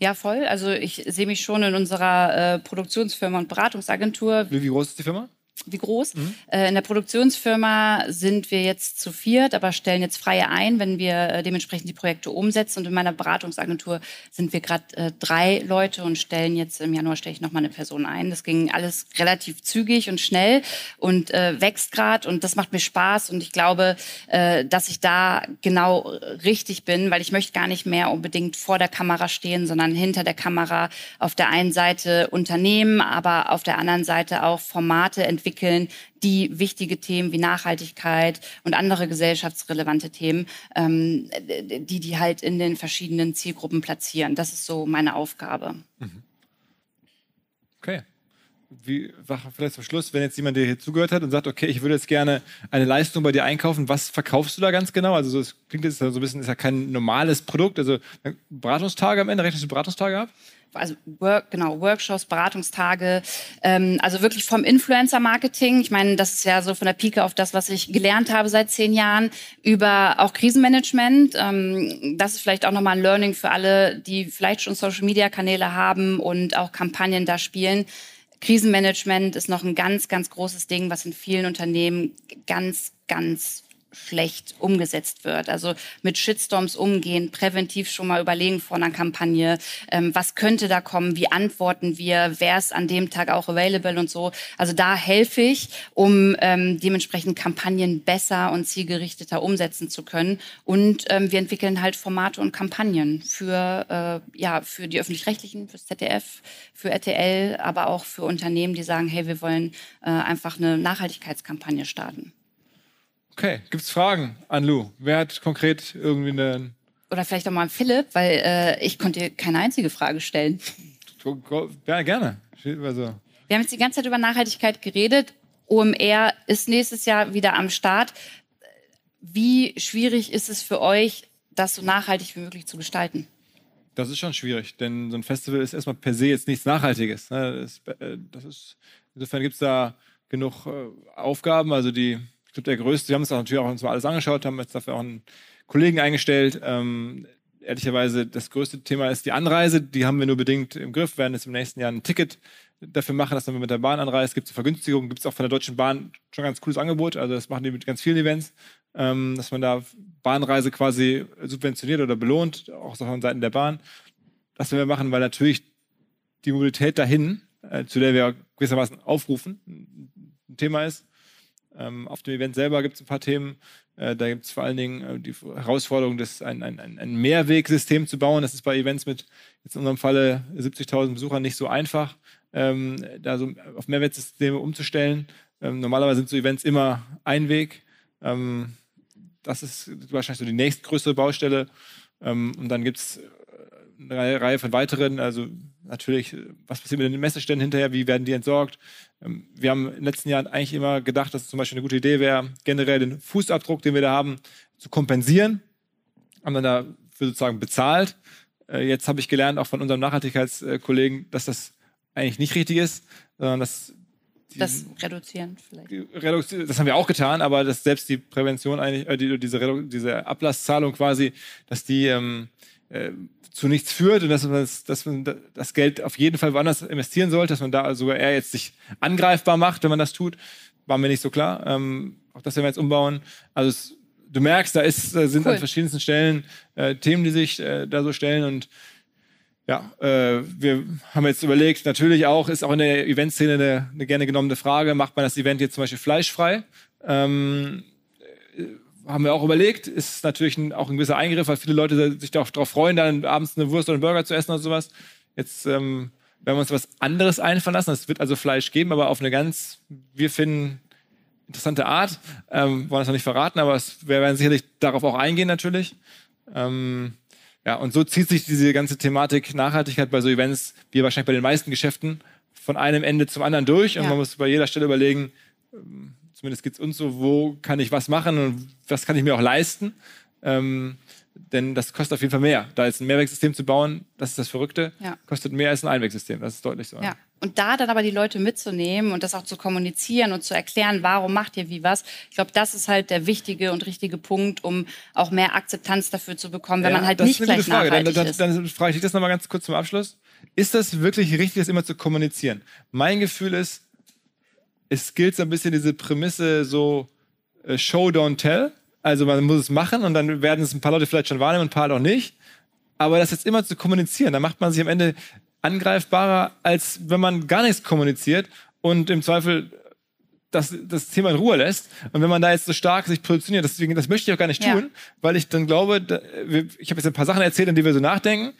Ja, voll. Also ich sehe mich schon in unserer äh, Produktionsfirma und Beratungsagentur. Wie, wie groß ist die Firma? Wie groß. Mhm. Äh, in der Produktionsfirma sind wir jetzt zu viert, aber stellen jetzt Freie ein, wenn wir äh, dementsprechend die Projekte umsetzen. Und in meiner Beratungsagentur sind wir gerade äh, drei Leute und stellen jetzt im Januar stelle ich noch mal eine Person ein. Das ging alles relativ zügig und schnell und wächst gerade und das macht mir Spaß und ich glaube, dass ich da genau richtig bin, weil ich möchte gar nicht mehr unbedingt vor der Kamera stehen, sondern hinter der Kamera auf der einen Seite Unternehmen, aber auf der anderen Seite auch Formate entwickeln entwickeln, die wichtige Themen wie Nachhaltigkeit und andere gesellschaftsrelevante Themen, ähm, die die halt in den verschiedenen Zielgruppen platzieren. Das ist so meine Aufgabe. Mhm. Okay. Wie, vielleicht zum Schluss, wenn jetzt jemand dir hier zugehört hat und sagt, okay, ich würde jetzt gerne eine Leistung bei dir einkaufen, was verkaufst du da ganz genau? Also das klingt jetzt so ein bisschen, ist ja kein normales Produkt, also Beratungstage am Ende, rechnest du Beratungstage ab? Also Work, genau, Workshops, Beratungstage, ähm, also wirklich vom Influencer-Marketing. Ich meine, das ist ja so von der Pike auf das, was ich gelernt habe seit zehn Jahren, über auch Krisenmanagement. Ähm, das ist vielleicht auch nochmal ein Learning für alle, die vielleicht schon Social-Media-Kanäle haben und auch Kampagnen da spielen. Krisenmanagement ist noch ein ganz, ganz großes Ding, was in vielen Unternehmen ganz, ganz schlecht umgesetzt wird. Also mit Shitstorms umgehen, präventiv schon mal überlegen vor einer Kampagne, ähm, was könnte da kommen, wie antworten wir, wer ist an dem Tag auch available und so. Also da helfe ich, um ähm, dementsprechend Kampagnen besser und zielgerichteter umsetzen zu können. Und ähm, wir entwickeln halt Formate und Kampagnen für, äh, ja, für die Öffentlich-Rechtlichen, fürs ZDF, für RTL, aber auch für Unternehmen, die sagen, hey, wir wollen äh, einfach eine Nachhaltigkeitskampagne starten. Okay, gibt es Fragen an Lou? Wer hat konkret irgendwie eine... Oder vielleicht auch mal an Philipp, weil äh, ich konnte dir keine einzige Frage stellen. Ja, gerne. Also. Wir haben jetzt die ganze Zeit über Nachhaltigkeit geredet. OMR ist nächstes Jahr wieder am Start. Wie schwierig ist es für euch, das so nachhaltig wie möglich zu gestalten? Das ist schon schwierig, denn so ein Festival ist erstmal per se jetzt nichts Nachhaltiges. Ne? Das, äh, das ist, insofern gibt es da genug äh, Aufgaben. Also die ich glaube, der größte, wir haben uns natürlich auch uns mal alles angeschaut, haben jetzt dafür auch einen Kollegen eingestellt. Ähm, ehrlicherweise, das größte Thema ist die Anreise. Die haben wir nur bedingt im Griff. Wir werden jetzt im nächsten Jahr ein Ticket dafür machen, dass man mit der Bahn anreist. Gibt es Vergünstigungen, gibt es auch von der Deutschen Bahn schon ein ganz cooles Angebot. Also das machen die mit ganz vielen Events, ähm, dass man da Bahnreise quasi subventioniert oder belohnt, auch von Seiten der Bahn. Das werden wir machen, weil natürlich die Mobilität dahin, äh, zu der wir gewissermaßen aufrufen, ein Thema ist. Ähm, auf dem Event selber gibt es ein paar Themen. Äh, da gibt es vor allen Dingen äh, die Herausforderung, das ein, ein, ein Mehrwegsystem zu bauen. Das ist bei Events mit jetzt in unserem Falle 70.000 Besuchern nicht so einfach, ähm, da so auf Mehrwegsysteme umzustellen. Ähm, normalerweise sind so Events immer ein Weg. Ähm, das ist wahrscheinlich so die nächstgrößere Baustelle. Ähm, und dann gibt es eine Reihe von weiteren, also natürlich, was passiert mit den Messeständen hinterher, wie werden die entsorgt. Ähm, wir haben in den letzten Jahren eigentlich immer gedacht, dass es zum Beispiel eine gute Idee wäre, generell den Fußabdruck, den wir da haben, zu kompensieren. Haben dann dafür sozusagen bezahlt. Äh, jetzt habe ich gelernt, auch von unserem Nachhaltigkeitskollegen, dass das eigentlich nicht richtig ist, sondern dass das reduzieren vielleicht. das haben wir auch getan, aber dass selbst die Prävention eigentlich, äh, die, diese, diese Ablasszahlung quasi, dass die ähm, äh, zu nichts führt und dass man, das, dass man das Geld auf jeden Fall woanders investieren sollte, dass man da sogar eher jetzt sich angreifbar macht, wenn man das tut, war mir nicht so klar. Ähm, auch das werden wir jetzt umbauen. Also es, du merkst, da ist, sind cool. an verschiedensten Stellen äh, Themen, die sich äh, da so stellen und ja, äh, wir haben jetzt überlegt, natürlich auch, ist auch in der Eventszene eine, eine gerne genommene Frage, macht man das Event jetzt zum Beispiel fleischfrei? Ähm, haben wir auch überlegt, ist natürlich ein, auch ein gewisser Eingriff, weil viele Leute sich darauf freuen, dann abends eine Wurst oder einen Burger zu essen oder sowas. Jetzt ähm, wenn wir uns was anderes einfallen lassen. Es wird also Fleisch geben, aber auf eine ganz, wir finden, interessante Art. Ähm, wollen das noch nicht verraten, aber es, wir werden sicherlich darauf auch eingehen natürlich. Ähm, ja, und so zieht sich diese ganze Thematik Nachhaltigkeit bei so Events, wie wahrscheinlich bei den meisten Geschäften, von einem Ende zum anderen durch. Und ja. man muss bei jeder Stelle überlegen, ähm, zumindest geht es uns so, wo kann ich was machen und was kann ich mir auch leisten. Ähm, denn das kostet auf jeden Fall mehr. Da jetzt ein Mehrwegsystem zu bauen, das ist das Verrückte, ja. kostet mehr als ein Einwegsystem. Das ist deutlich so. Ja. Und da dann aber die Leute mitzunehmen und das auch zu kommunizieren und zu erklären, warum macht ihr wie was, ich glaube, das ist halt der wichtige und richtige Punkt, um auch mehr Akzeptanz dafür zu bekommen, wenn ja, man halt nicht gleich Frage. nachhaltig dann, ist. Dann, dann frage ich dich das nochmal ganz kurz zum Abschluss. Ist das wirklich richtig, das immer zu kommunizieren? Mein Gefühl ist, es gilt so ein bisschen diese Prämisse so äh, Show, don't tell. Also man muss es machen und dann werden es ein paar Leute vielleicht schon wahrnehmen, ein paar auch nicht. Aber das jetzt immer zu kommunizieren, da macht man sich am Ende angreifbarer, als wenn man gar nichts kommuniziert und im Zweifel das, das Thema in Ruhe lässt. Und wenn man da jetzt so stark sich positioniert, deswegen, das möchte ich auch gar nicht tun, ja. weil ich dann glaube, da, ich habe jetzt ein paar Sachen erzählt, an die wir so nachdenken.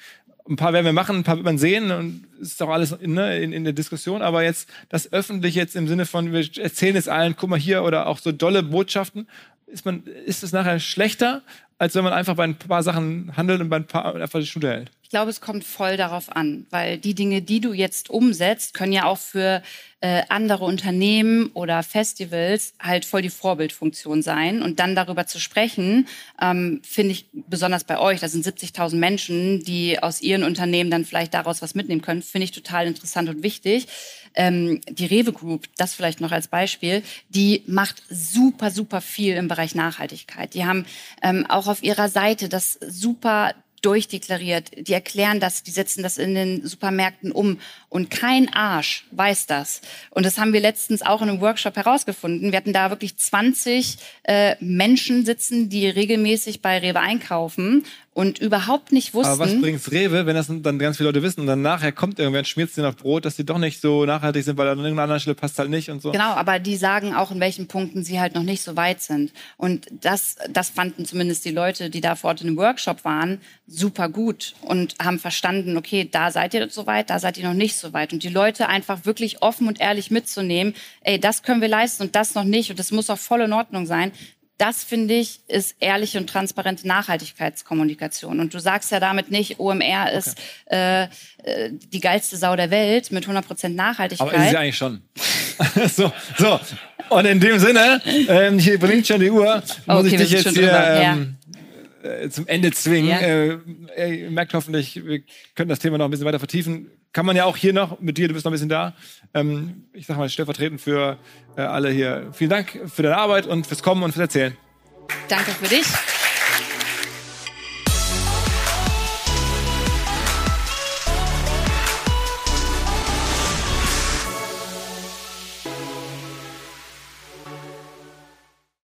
Ein paar werden wir machen, ein paar wird man sehen und es ist auch alles ne, in, in der Diskussion. Aber jetzt das öffentlich jetzt im Sinne von, wir erzählen es allen, guck mal hier oder auch so dolle Botschaften ist man, ist es nachher schlechter, als wenn man einfach bei ein paar Sachen handelt und bei ein paar einfach die Schule hält? Ich glaube, es kommt voll darauf an, weil die Dinge, die du jetzt umsetzt, können ja auch für äh, andere Unternehmen oder Festivals halt voll die Vorbildfunktion sein. Und dann darüber zu sprechen, ähm, finde ich besonders bei euch, da sind 70.000 Menschen, die aus ihren Unternehmen dann vielleicht daraus was mitnehmen können, finde ich total interessant und wichtig. Ähm, die Rewe Group, das vielleicht noch als Beispiel, die macht super, super viel im Bereich Nachhaltigkeit. Die haben ähm, auch auf ihrer Seite das super durchdeklariert. Die erklären das, die setzen das in den Supermärkten um. Und kein Arsch weiß das. Und das haben wir letztens auch in einem Workshop herausgefunden. Wir hatten da wirklich 20 äh, Menschen sitzen, die regelmäßig bei Rewe einkaufen und überhaupt nicht wussten. Aber was bringt's Rewe, wenn das dann ganz viele Leute wissen und dann nachher kommt irgendwer und schmiert sie auf Brot, dass die doch nicht so nachhaltig sind, weil an irgendeiner anderen Stelle passt halt nicht und so. Genau, aber die sagen auch, in welchen Punkten sie halt noch nicht so weit sind. Und das, das fanden zumindest die Leute, die da vor Ort in dem Workshop waren, super gut und haben verstanden, okay, da seid ihr so weit, da seid ihr noch nicht so weit. Und die Leute einfach wirklich offen und ehrlich mitzunehmen, ey, das können wir leisten und das noch nicht und das muss auch voll in Ordnung sein das finde ich ist ehrliche und transparente Nachhaltigkeitskommunikation. Und du sagst ja damit nicht, OMR ist okay. äh, äh, die geilste Sau der Welt mit 100% Nachhaltigkeit. Aber ist sie eigentlich schon. so, so. Und in dem Sinne, ähm, hier bringt schon die Uhr, muss okay, ich dich jetzt hier ähm, äh, zum Ende zwingen. Ja. Äh, ihr merkt hoffentlich, wir können das Thema noch ein bisschen weiter vertiefen kann man ja auch hier noch, mit dir, du bist noch ein bisschen da. Ähm, ich sag mal stellvertretend für äh, alle hier. Vielen Dank für deine Arbeit und fürs Kommen und fürs Erzählen. Danke für dich.